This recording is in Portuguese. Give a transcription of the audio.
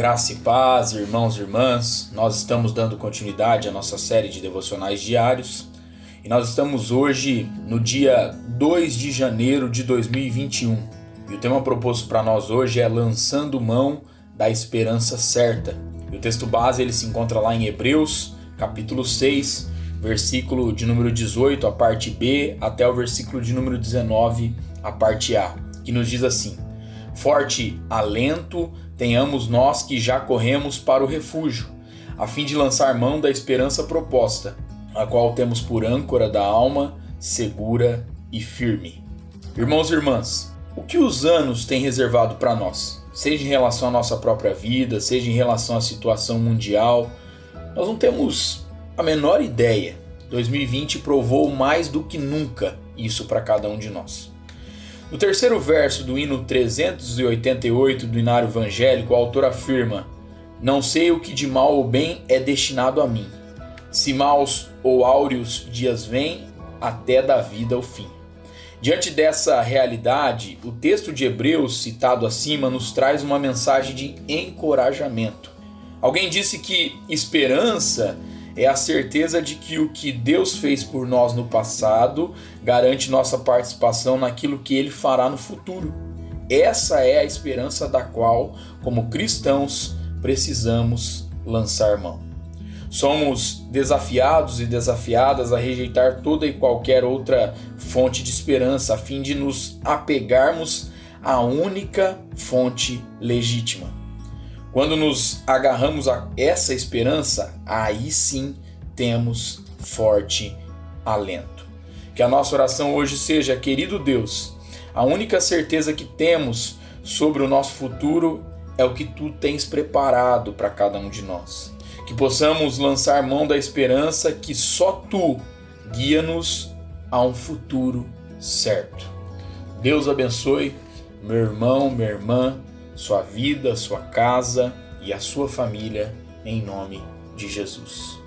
Graça e paz, irmãos e irmãs, nós estamos dando continuidade à nossa série de devocionais diários. E nós estamos hoje no dia 2 de janeiro de 2021 e o tema proposto para nós hoje é Lançando Mão da Esperança Certa. E o texto base ele se encontra lá em Hebreus, capítulo 6, versículo de número 18, a parte B, até o versículo de número 19, a parte A, que nos diz assim: Forte alento tenhamos nós que já corremos para o refúgio, a fim de lançar mão da esperança proposta, a qual temos por âncora da alma, segura e firme. Irmãos e irmãs, o que os anos têm reservado para nós, seja em relação à nossa própria vida, seja em relação à situação mundial, nós não temos a menor ideia. 2020 provou mais do que nunca isso para cada um de nós. No terceiro verso do hino 388 do Inário Evangélico, o autor afirma: Não sei o que de mal ou bem é destinado a mim. Se maus ou áureos dias vêm, até da vida o fim. Diante dessa realidade, o texto de Hebreus citado acima nos traz uma mensagem de encorajamento. Alguém disse que esperança é a certeza de que o que Deus fez por nós no passado garante nossa participação naquilo que ele fará no futuro. Essa é a esperança da qual, como cristãos, precisamos lançar mão. Somos desafiados e desafiadas a rejeitar toda e qualquer outra fonte de esperança a fim de nos apegarmos à única fonte legítima quando nos agarramos a essa esperança, aí sim temos forte alento. Que a nossa oração hoje seja, querido Deus, a única certeza que temos sobre o nosso futuro é o que tu tens preparado para cada um de nós. Que possamos lançar mão da esperança que só tu guia-nos a um futuro certo. Deus abençoe meu irmão, minha irmã sua vida, sua casa e a sua família, em nome de Jesus.